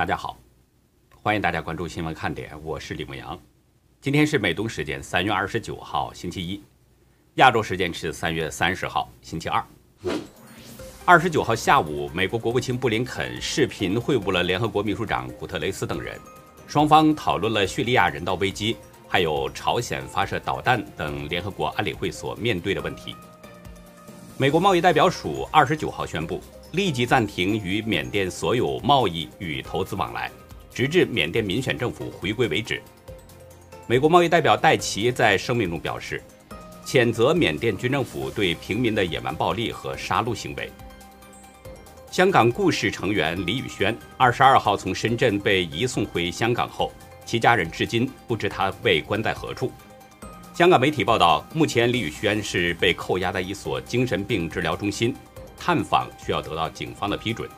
大家好，欢迎大家关注新闻看点，我是李牧阳。今天是美东时间三月二十九号星期一，亚洲时间是三月三十号星期二。二十九号下午，美国国务卿布林肯视频会晤了联合国秘书长古特雷斯等人，双方讨论了叙利亚人道危机，还有朝鲜发射导弹等联合国安理会所面对的问题。美国贸易代表署二十九号宣布。立即暂停与缅甸所有贸易与投资往来，直至缅甸民选政府回归为止。美国贸易代表戴奇在声明中表示，谴责缅甸军政府对平民的野蛮暴力和杀戮行为。香港故事成员李宇轩二十二号从深圳被移送回香港后，其家人至今不知他被关在何处。香港媒体报道，目前李宇轩是被扣押在一所精神病治疗中心。探访需要得到警方的批准。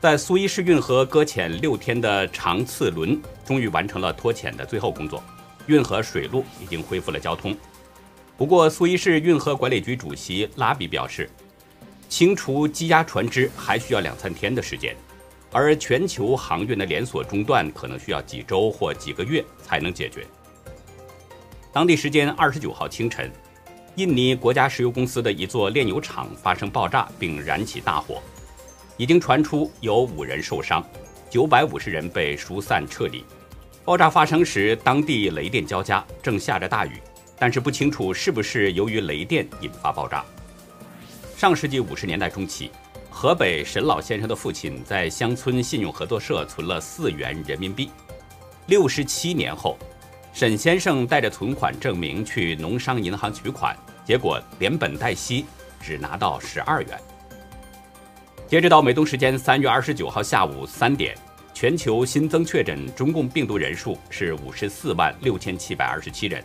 在苏伊士运河搁浅六天的长次轮终于完成了脱潜的最后工作，运河水路已经恢复了交通。不过，苏伊士运河管理局主席拉比表示，清除积压船只还需要两三天的时间，而全球航运的连锁中断可能需要几周或几个月才能解决。当地时间二十九号清晨。印尼国家石油公司的一座炼油厂发生爆炸并燃起大火，已经传出有五人受伤，九百五十人被疏散撤离。爆炸发生时，当地雷电交加，正下着大雨，但是不清楚是不是由于雷电引发爆炸。上世纪五十年代中期，河北沈老先生的父亲在乡村信用合作社存了四元人民币，六十七年后。沈先生带着存款证明去农商银行取款，结果连本带息只拿到十二元。截止到美东时间三月二十九号下午三点，全球新增确诊中共病毒人数是五十四万六千七百二十七人，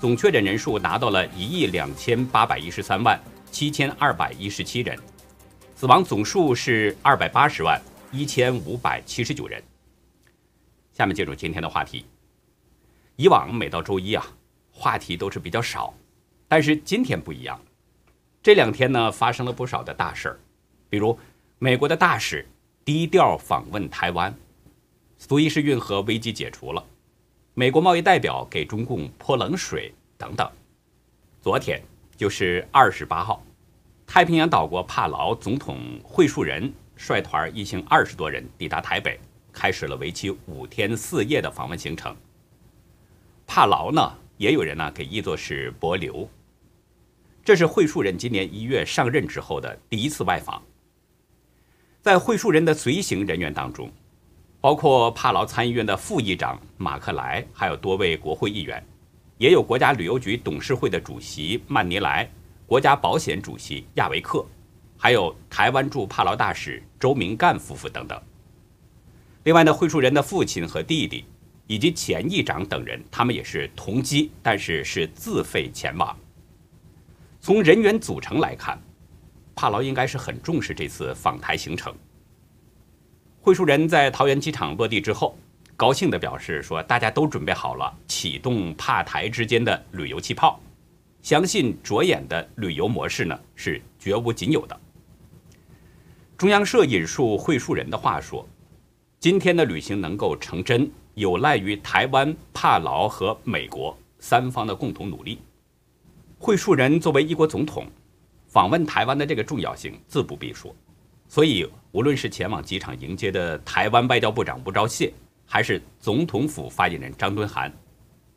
总确诊人数达到了一亿两千八百一十三万七千二百一十七人，死亡总数是二百八十万一千五百七十九人。下面进入今天的话题。以往每到周一啊，话题都是比较少，但是今天不一样。这两天呢，发生了不少的大事儿，比如美国的大使低调访问台湾，苏伊士运河危机解除了，美国贸易代表给中共泼冷水等等。昨天就是二十八号，太平洋岛国帕劳总统惠树人率团一行二十多人抵达台北，开始了为期五天四夜的访问行程。帕劳呢，也有人呢给译作是博流。这是惠树人今年一月上任之后的第一次外访。在惠树人的随行人员当中，包括帕劳参议院的副议长马克莱，还有多位国会议员，也有国家旅游局董事会的主席曼尼莱、国家保险主席亚维克，还有台湾驻帕劳大使周明干夫妇等等。另外呢，惠树人的父亲和弟弟。以及前议长等人，他们也是同机，但是是自费前往。从人员组成来看，帕劳应该是很重视这次访台行程。会书人在桃园机场落地之后，高兴地表示说：“大家都准备好了，启动帕台之间的旅游气泡，相信着眼的旅游模式呢是绝无仅有的。”中央社引述会书人的话说：“今天的旅行能够成真。”有赖于台湾、帕劳和美国三方的共同努力。会树人作为一国总统，访问台湾的这个重要性自不必说。所以，无论是前往机场迎接的台湾外交部长吴钊燮，还是总统府发言人张敦涵，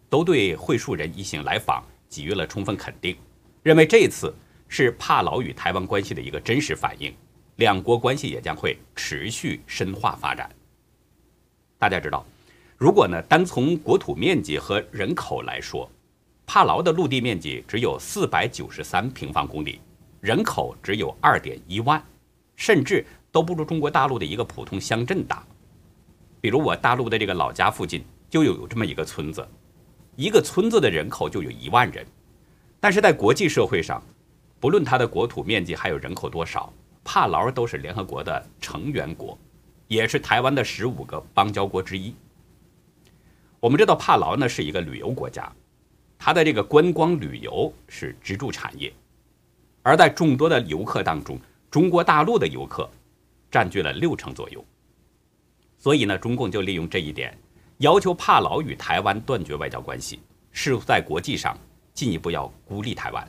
都对会树人一行来访给予了充分肯定，认为这次是帕劳与台湾关系的一个真实反应，两国关系也将会持续深化发展。大家知道。如果呢，单从国土面积和人口来说，帕劳的陆地面积只有四百九十三平方公里，人口只有二点一万，甚至都不如中国大陆的一个普通乡镇大。比如我大陆的这个老家附近就有这么一个村子，一个村子的人口就有一万人，但是在国际社会上，不论它的国土面积还有人口多少，帕劳都是联合国的成员国，也是台湾的十五个邦交国之一。我们知道帕劳呢是一个旅游国家，它的这个观光旅游是支柱产业，而在众多的游客当中，中国大陆的游客占据了六成左右。所以呢，中共就利用这一点，要求帕劳与台湾断绝外交关系，试图在国际上进一步要孤立台湾。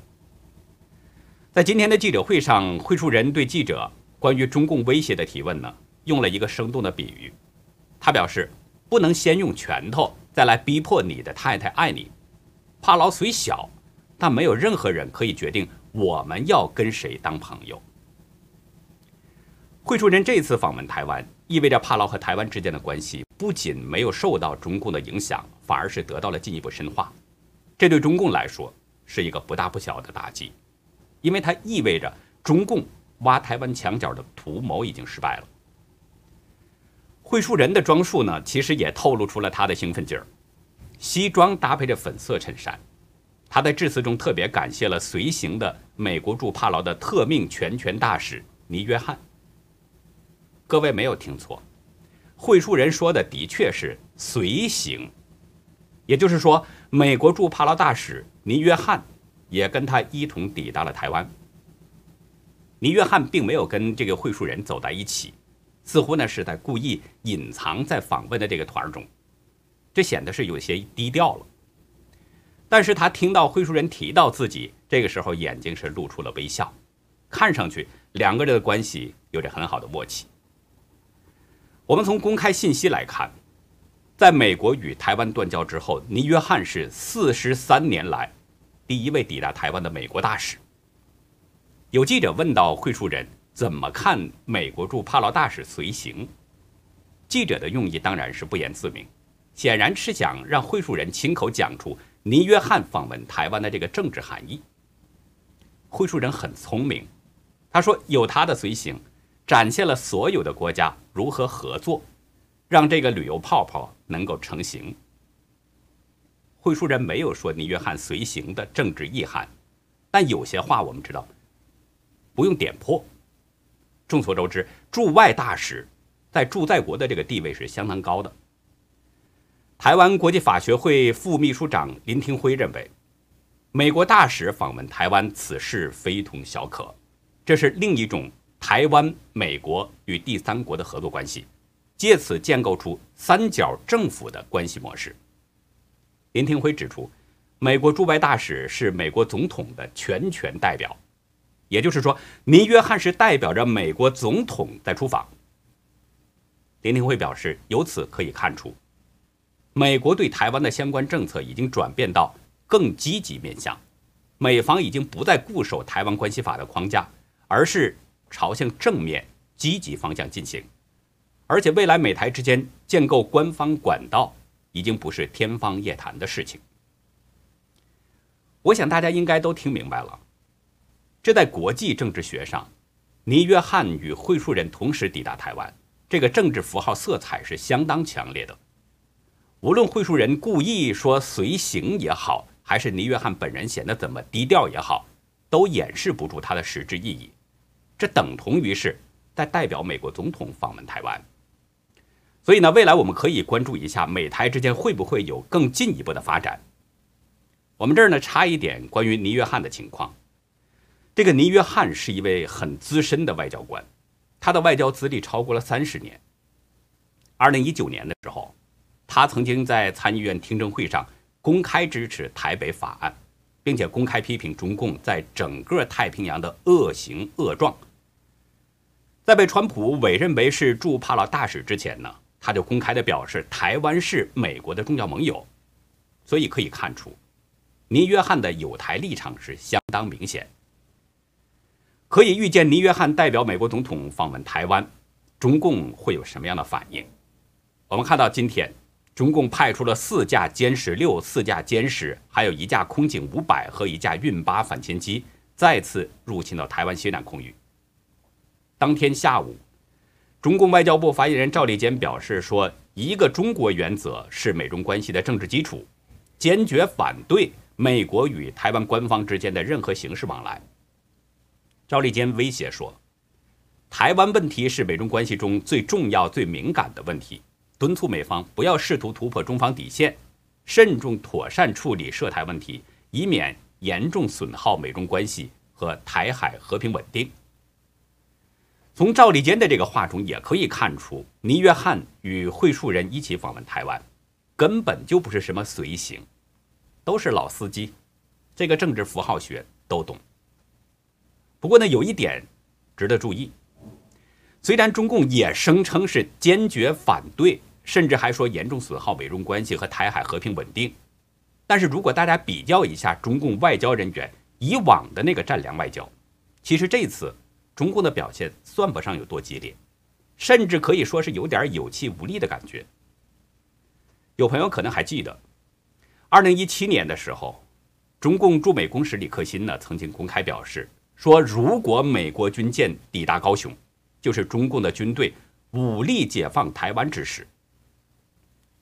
在今天的记者会上，会述人对记者关于中共威胁的提问呢，用了一个生动的比喻。他表示，不能先用拳头再来逼迫你的太太爱你。帕劳虽小，但没有任何人可以决定我们要跟谁当朋友。会述人这次访问台湾，意味着帕劳和台湾之间的关系不仅没有受到中共的影响，反而是得到了进一步深化。这对中共来说是一个不大不小的打击。因为它意味着中共挖台湾墙角的图谋已经失败了。会述人的装束呢，其实也透露出了他的兴奋劲儿。西装搭配着粉色衬衫，他在致辞中特别感谢了随行的美国驻帕劳的特命全权大使尼约翰。各位没有听错，会述人说的的确是随行，也就是说，美国驻帕劳大使尼约翰。也跟他一同抵达了台湾。尼约翰并没有跟这个会述人走在一起，似乎呢是在故意隐藏在访问的这个团中，这显得是有些低调了。但是他听到会述人提到自己，这个时候眼睛是露出了微笑，看上去两个人的关系有着很好的默契。我们从公开信息来看，在美国与台湾断交之后，尼约翰是四十三年来。第一位抵达台湾的美国大使。有记者问到会述人怎么看美国驻帕劳大使随行，记者的用意当然是不言自明，显然是想让会述人亲口讲出尼约翰访问台湾的这个政治含义。会述人很聪明，他说有他的随行，展现了所有的国家如何合作，让这个旅游泡泡能够成型。会述人没有说尼约翰随行的政治意涵，但有些话我们知道，不用点破。众所周知，驻外大使在驻在国的这个地位是相当高的。台湾国际法学会副秘书长林廷辉认为，美国大使访问台湾此事非同小可，这是另一种台湾、美国与第三国的合作关系，借此建构出三角政府的关系模式。林廷辉指出，美国驻外大使是美国总统的全权代表，也就是说，尼约翰是代表着美国总统在出访。林廷辉表示，由此可以看出，美国对台湾的相关政策已经转变到更积极面向，美方已经不再固守《台湾关系法》的框架，而是朝向正面积极方向进行，而且未来美台之间建构官方管道。已经不是天方夜谭的事情。我想大家应该都听明白了，这在国际政治学上，尼约翰与会述人同时抵达台湾，这个政治符号色彩是相当强烈的。无论会述人故意说随行也好，还是尼约翰本人显得怎么低调也好，都掩饰不住它的实质意义。这等同于是在代表美国总统访问台湾。所以呢，未来我们可以关注一下美台之间会不会有更进一步的发展。我们这儿呢插一点关于尼约翰的情况。这个尼约翰是一位很资深的外交官，他的外交资历超过了三十年。二零一九年的时候，他曾经在参议院听证会上公开支持台北法案，并且公开批评中共在整个太平洋的恶行恶状。在被川普委任为是驻帕劳大使之前呢。他就公开的表示，台湾是美国的重要盟友，所以可以看出，尼约翰的友台立场是相当明显。可以预见，尼约翰代表美国总统访问台湾，中共会有什么样的反应？我们看到今天，中共派出了四架歼十六、四架歼十，还有一架空警五百和一架运八反潜机，再次入侵到台湾西南空域。当天下午。中共外交部发言人赵立坚表示说：“一个中国原则是美中关系的政治基础，坚决反对美国与台湾官方之间的任何形式往来。”赵立坚威胁说：“台湾问题是美中关系中最重要、最敏感的问题，敦促美方不要试图突破中方底线，慎重妥善处理涉台问题，以免严重损耗美中关系和台海和平稳定。”从赵立坚的这个话中也可以看出，倪约翰与会树人一起访问台湾，根本就不是什么随行，都是老司机，这个政治符号学都懂。不过呢，有一点值得注意，虽然中共也声称是坚决反对，甚至还说严重损耗美中关系和台海和平稳定，但是如果大家比较一下中共外交人员以往的那个战良外交，其实这次。中共的表现算不上有多激烈，甚至可以说是有点有气无力的感觉。有朋友可能还记得，二零一七年的时候，中共驻美公使李克新呢曾经公开表示说，如果美国军舰抵达高雄，就是中共的军队武力解放台湾之时。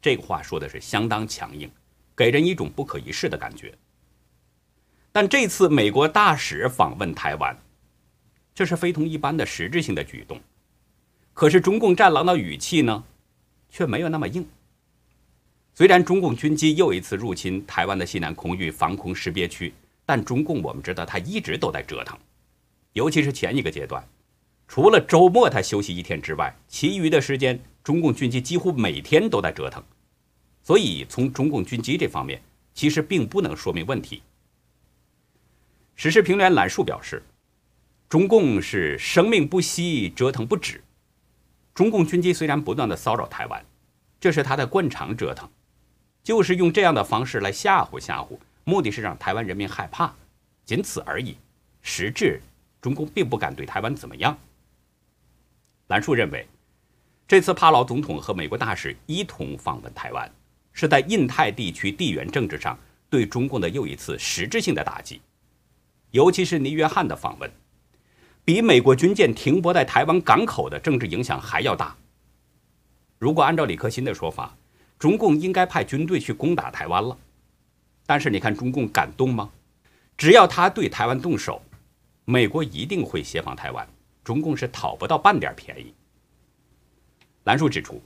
这个话说的是相当强硬，给人一种不可一世的感觉。但这次美国大使访问台湾。这是非同一般的实质性的举动，可是中共战狼的语气呢，却没有那么硬。虽然中共军机又一次入侵台湾的西南空域防空识别区，但中共我们知道他一直都在折腾，尤其是前一个阶段，除了周末他休息一天之外，其余的时间中共军机几乎每天都在折腾。所以从中共军机这方面，其实并不能说明问题。时事评论员兰树表示。中共是生命不息，折腾不止。中共军机虽然不断的骚扰台湾，这是他的惯常折腾，就是用这样的方式来吓唬吓唬，目的是让台湾人民害怕，仅此而已。实质，中共并不敢对台湾怎么样。兰树认为，这次帕劳总统和美国大使一同访问台湾，是在印太地区地缘政治上对中共的又一次实质性的打击，尤其是尼约翰的访问。比美国军舰停泊在台湾港口的政治影响还要大。如果按照李克欣的说法，中共应该派军队去攻打台湾了。但是你看，中共敢动吗？只要他对台湾动手，美国一定会协防台湾，中共是讨不到半点便宜。兰树指出，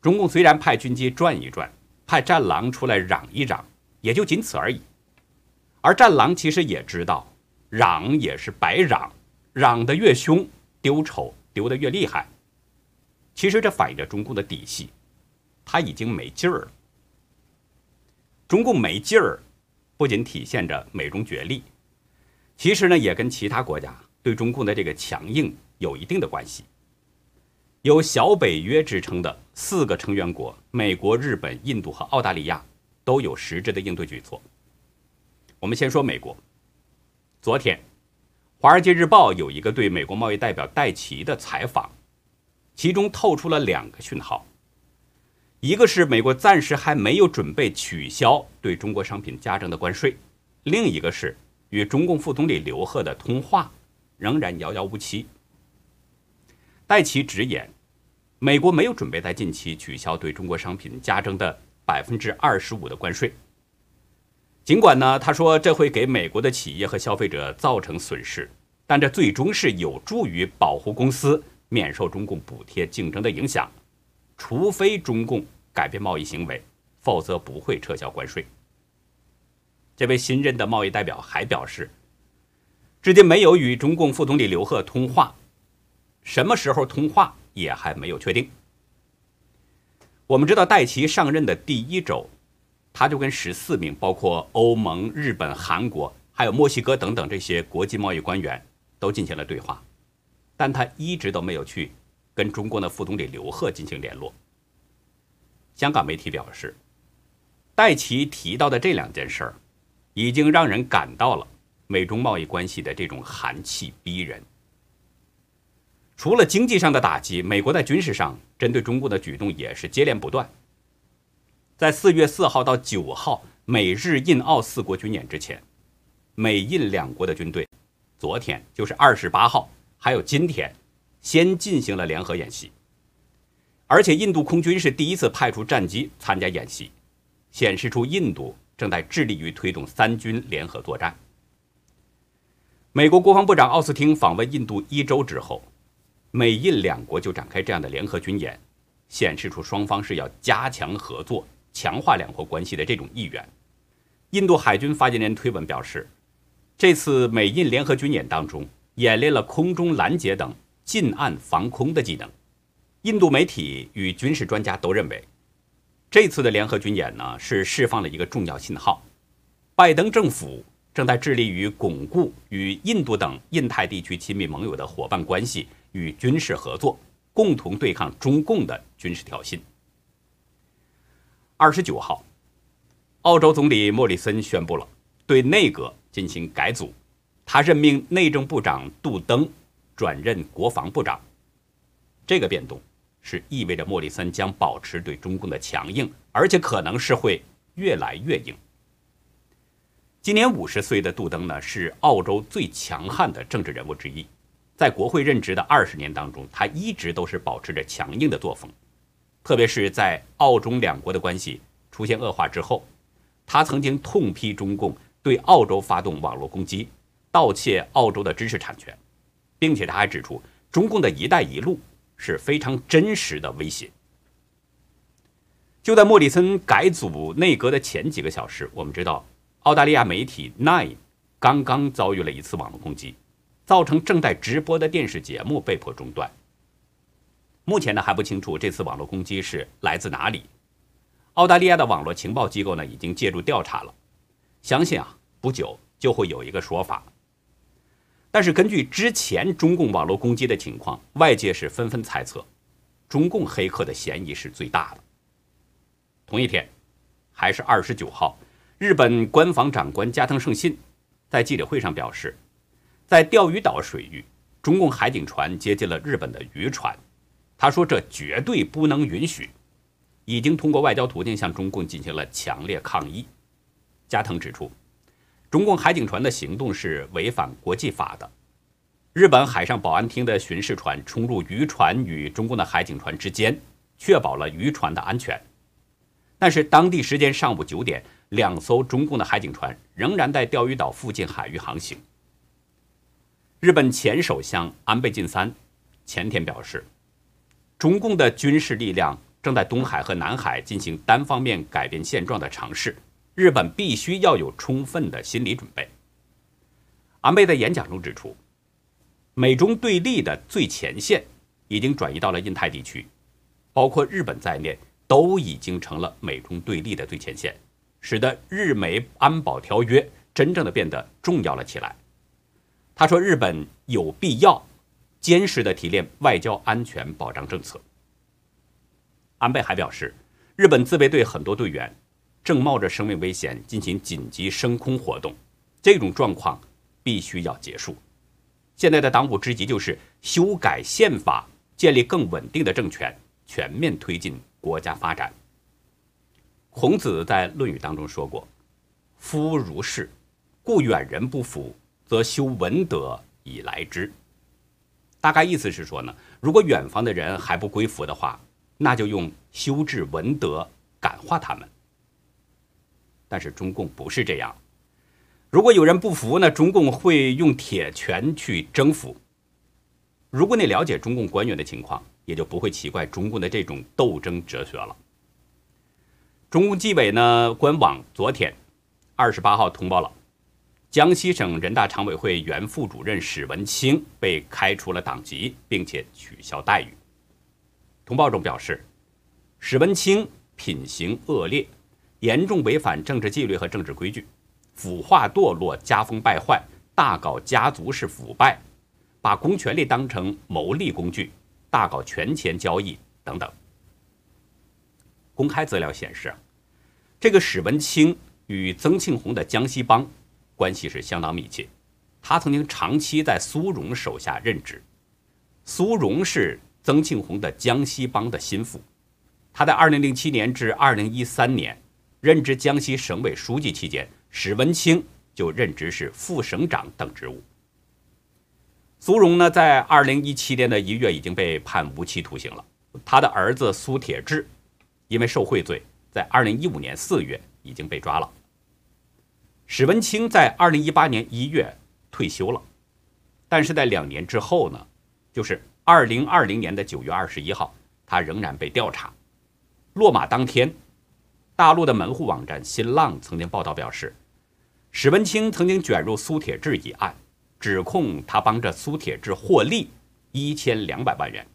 中共虽然派军机转一转，派战狼出来嚷一嚷，也就仅此而已。而战狼其实也知道，嚷也是白嚷。嚷得越凶，丢丑丢得越厉害。其实这反映着中共的底细，他已经没劲儿了。中共没劲儿，不仅体现着美中角力，其实呢也跟其他国家对中共的这个强硬有一定的关系。有“小北约”之称的四个成员国——美国、日本、印度和澳大利亚，都有实质的应对举措。我们先说美国，昨天。《华尔街日报》有一个对美国贸易代表戴奇的采访，其中透出了两个讯号：一个是美国暂时还没有准备取消对中国商品加征的关税；另一个是与中共副总理刘鹤的通话仍然遥遥无期。戴奇直言，美国没有准备在近期取消对中国商品加征的百分之二十五的关税。尽管呢，他说这会给美国的企业和消费者造成损失，但这最终是有助于保护公司免受中共补贴竞争的影响。除非中共改变贸易行为，否则不会撤销关税。这位新任的贸易代表还表示，至今没有与中共副总理刘鹤通话，什么时候通话也还没有确定。我们知道，戴奇上任的第一周。他就跟十四名包括欧盟、日本、韩国还有墨西哥等等这些国际贸易官员都进行了对话，但他一直都没有去跟中国的副总理刘鹤进行联络。香港媒体表示，戴奇提到的这两件事儿，已经让人感到了美中贸易关系的这种寒气逼人。除了经济上的打击，美国在军事上针对中国的举动也是接连不断。在四月四号到九号美日印澳四国军演之前，美印两国的军队，昨天就是二十八号，还有今天，先进行了联合演习。而且印度空军是第一次派出战机参加演习，显示出印度正在致力于推动三军联合作战。美国国防部长奥斯汀访问印度一周之后，美印两国就展开这样的联合军演，显示出双方是要加强合作。强化两国关系的这种意愿，印度海军发言人推文表示，这次美印联合军演当中演练了空中拦截等近岸防空的技能。印度媒体与军事专家都认为，这次的联合军演呢是释放了一个重要信号：拜登政府正在致力于巩固与印度等印太地区亲密盟友的伙伴关系与军事合作，共同对抗中共的军事挑衅。二十九号，澳洲总理莫里森宣布了对内阁进行改组，他任命内政部长杜登转任国防部长。这个变动是意味着莫里森将保持对中共的强硬，而且可能是会越来越硬。今年五十岁的杜登呢，是澳洲最强悍的政治人物之一，在国会任职的二十年当中，他一直都是保持着强硬的作风。特别是在澳中两国的关系出现恶化之后，他曾经痛批中共对澳洲发动网络攻击，盗窃澳洲的知识产权，并且他还指出，中共的一带一路是非常真实的威胁。就在莫里森改组内阁的前几个小时，我们知道澳大利亚媒体 Nine 刚刚遭遇了一次网络攻击，造成正在直播的电视节目被迫中断。目前呢还不清楚这次网络攻击是来自哪里。澳大利亚的网络情报机构呢已经介入调查了，相信啊不久就会有一个说法。但是根据之前中共网络攻击的情况，外界是纷纷猜测，中共黑客的嫌疑是最大的。同一天，还是二十九号，日本官房长官加藤胜信在记者会上表示，在钓鱼岛水域，中共海警船接近了日本的渔船。他说：“这绝对不能允许，已经通过外交途径向中共进行了强烈抗议。”加藤指出，中共海警船的行动是违反国际法的。日本海上保安厅的巡视船冲入渔船与中共的海警船之间，确保了渔船的安全。但是当地时间上午九点，两艘中共的海警船仍然在钓鱼岛附近海域航行。日本前首相安倍晋三前天表示。中共的军事力量正在东海和南海进行单方面改变现状的尝试，日本必须要有充分的心理准备。安倍在演讲中指出，美中对立的最前线已经转移到了印太地区，包括日本在内都已经成了美中对立的最前线，使得日美安保条约真正的变得重要了起来。他说，日本有必要。坚实的提炼外交安全保障政策。安倍还表示，日本自卫队很多队员正冒着生命危险进行紧急升空活动，这种状况必须要结束。现在的当务之急就是修改宪法，建立更稳定的政权，全面推进国家发展。孔子在《论语》当中说过：“夫如是，故远人不服，则修文德以来之。”大概意思是说呢，如果远方的人还不归服的话，那就用修治文德感化他们。但是中共不是这样，如果有人不服呢，中共会用铁拳去征服。如果你了解中共官员的情况，也就不会奇怪中共的这种斗争哲学了。中共纪委呢官网昨天二十八号通报了。江西省人大常委会原副主任史文清被开除了党籍，并且取消待遇。通报中表示，史文清品行恶劣，严重违反政治纪律和政治规矩，腐化堕落，家风败坏，大搞家族式腐败，把公权力当成谋利工具，大搞权钱交易等等。公开资料显示，这个史文清与曾庆红的江西帮。关系是相当密切，他曾经长期在苏荣手下任职。苏荣是曾庆红的江西帮的心腹，他在2007年至2013年任职江西省委书记期间，史文清就任职是副省长等职务。苏荣呢，在2017年的一月已经被判无期徒刑了。他的儿子苏铁志，因为受贿罪，在2015年4月已经被抓了。史文清在二零一八年一月退休了，但是在两年之后呢，就是二零二零年的九月二十一号，他仍然被调查。落马当天，大陆的门户网站新浪曾经报道表示，史文清曾经卷入苏铁志一案，指控他帮着苏铁志获利，一千两百万元。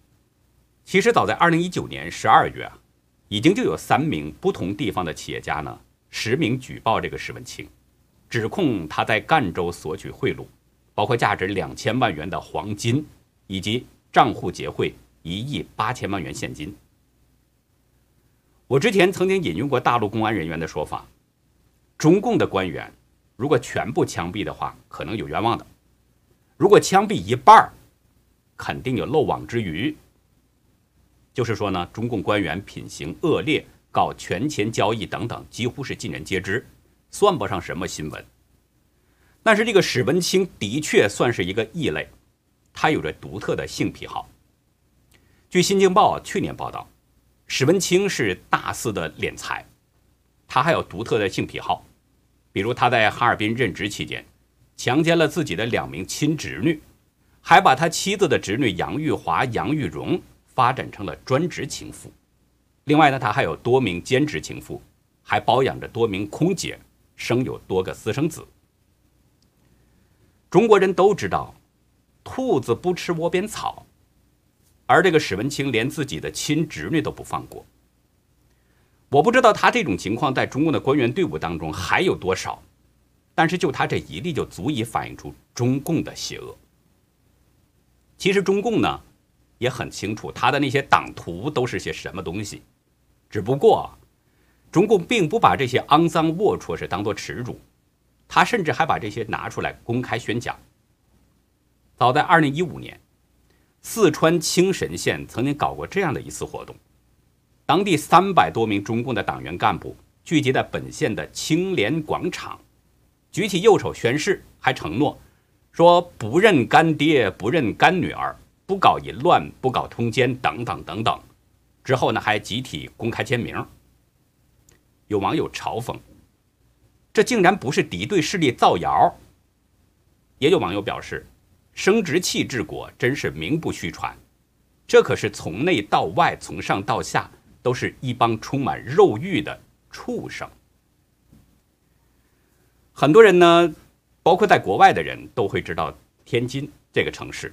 其实早在二零一九年十二月啊，已经就有三名不同地方的企业家呢实名举报这个史文清，指控他在赣州索取贿赂，包括价值两千万元的黄金，以及账户结汇一亿八千万元现金。我之前曾经引用过大陆公安人员的说法，中共的官员如果全部枪毙的话，可能有冤枉的；如果枪毙一半儿，肯定有漏网之鱼。就是说呢，中共官员品行恶劣，搞权钱交易等等，几乎是尽人皆知，算不上什么新闻。但是这个史文清的确算是一个异类，他有着独特的性癖好。据《新京报》去年报道，史文清是大肆的敛财，他还有独特的性癖好，比如他在哈尔滨任职期间，强奸了自己的两名亲侄女，还把他妻子的侄女杨玉华、杨玉荣。发展成了专职情妇，另外呢，他还有多名兼职情妇，还包养着多名空姐，生有多个私生子。中国人都知道，兔子不吃窝边草，而这个史文清连自己的亲侄女都不放过。我不知道他这种情况在中共的官员队伍当中还有多少，但是就他这一例就足以反映出中共的邪恶。其实中共呢？也很清楚他的那些党徒都是些什么东西，只不过，中共并不把这些肮脏龌龊事当做耻辱，他甚至还把这些拿出来公开宣讲。早在二零一五年，四川青神县曾经搞过这样的一次活动，当地三百多名中共的党员干部聚集在本县的青莲广场，举起右手宣誓，还承诺说不认干爹，不认干女儿。不搞淫乱，不搞通奸，等等等等。之后呢，还集体公开签名。有网友嘲讽：“这竟然不是敌对势力造谣。”也有网友表示：“生殖器治国真是名不虚传，这可是从内到外，从上到下都是一帮充满肉欲的畜生。”很多人呢，包括在国外的人都会知道天津这个城市。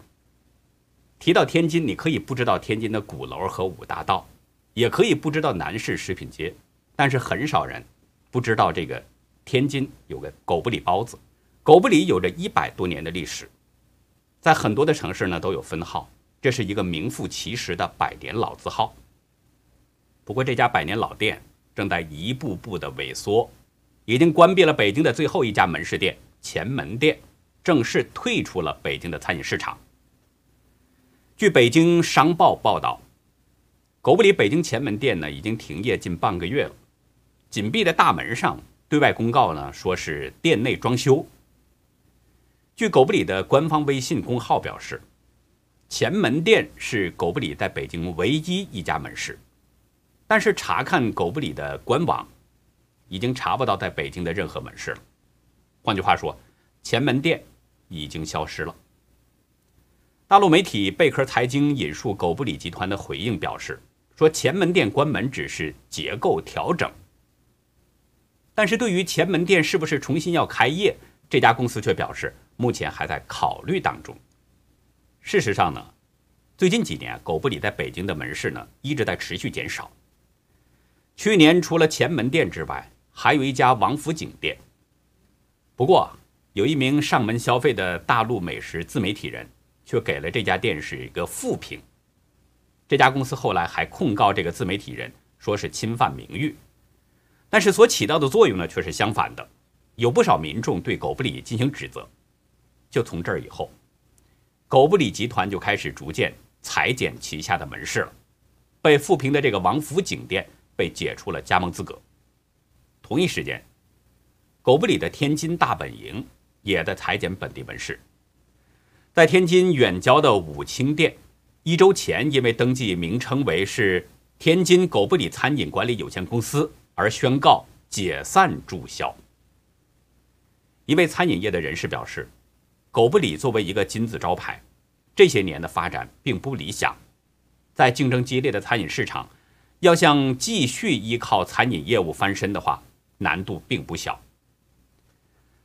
提到天津，你可以不知道天津的鼓楼和五大道，也可以不知道南市食品街，但是很少人不知道这个天津有个狗不理包子。狗不理有着一百多年的历史，在很多的城市呢都有分号，这是一个名副其实的百年老字号。不过这家百年老店正在一步步的萎缩，已经关闭了北京的最后一家门市店前门店，正式退出了北京的餐饮市场。据北京商报报道，狗不理北京前门店呢已经停业近半个月了。紧闭的大门上对外公告呢，说是店内装修。据狗不理的官方微信公号表示，前门店是狗不理在北京唯一一家门市，但是查看狗不理的官网，已经查不到在北京的任何门市了。换句话说，前门店已经消失了。大陆媒体贝壳财经引述狗不理集团的回应表示，说前门店关门只是结构调整，但是对于前门店是不是重新要开业，这家公司却表示目前还在考虑当中。事实上呢，最近几年狗不理在北京的门市呢一直在持续减少。去年除了前门店之外，还有一家王府井店。不过，有一名上门消费的大陆美食自媒体人。却给了这家店是一个负评。这家公司后来还控告这个自媒体人，说是侵犯名誉。但是所起到的作用呢，却是相反的。有不少民众对狗不理进行指责。就从这儿以后，狗不理集团就开始逐渐裁减旗下的门市了。被富平的这个王府井店被解除了加盟资格。同一时间，狗不理的天津大本营也在裁减本地门市。在天津远郊的武清店，一周前因为登记名称为是天津狗不理餐饮管理有限公司而宣告解散注销。一位餐饮业的人士表示，狗不理作为一个金字招牌，这些年的发展并不理想，在竞争激烈的餐饮市场，要想继续依靠餐饮业务翻身的话，难度并不小。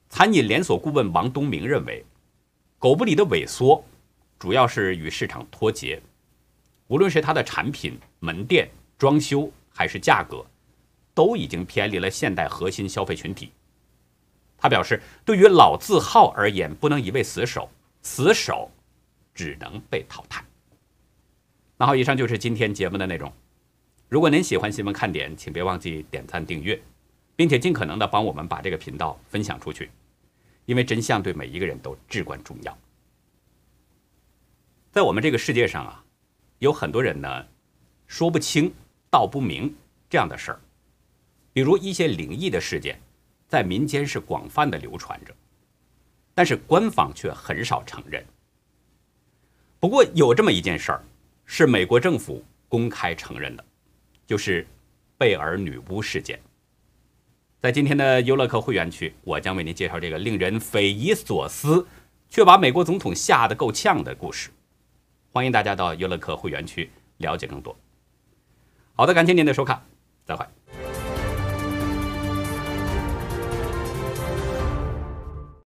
餐饮连锁顾问王东明认为。狗不理的萎缩，主要是与市场脱节，无论是它的产品、门店、装修还是价格，都已经偏离了现代核心消费群体。他表示，对于老字号而言，不能一味死守，死守只能被淘汰。那好，以上就是今天节目的内容。如果您喜欢新闻看点，请别忘记点赞订阅，并且尽可能的帮我们把这个频道分享出去，因为真相对每一个人都至关重要。在我们这个世界上啊，有很多人呢说不清道不明这样的事儿，比如一些灵异的事件。在民间是广泛的流传着，但是官方却很少承认。不过有这么一件事儿，是美国政府公开承认的，就是贝尔女巫事件。在今天的优乐客会员区，我将为您介绍这个令人匪夷所思，却把美国总统吓得够呛的故事。欢迎大家到优乐客会员区了解更多。好的，感谢您的收看，再会。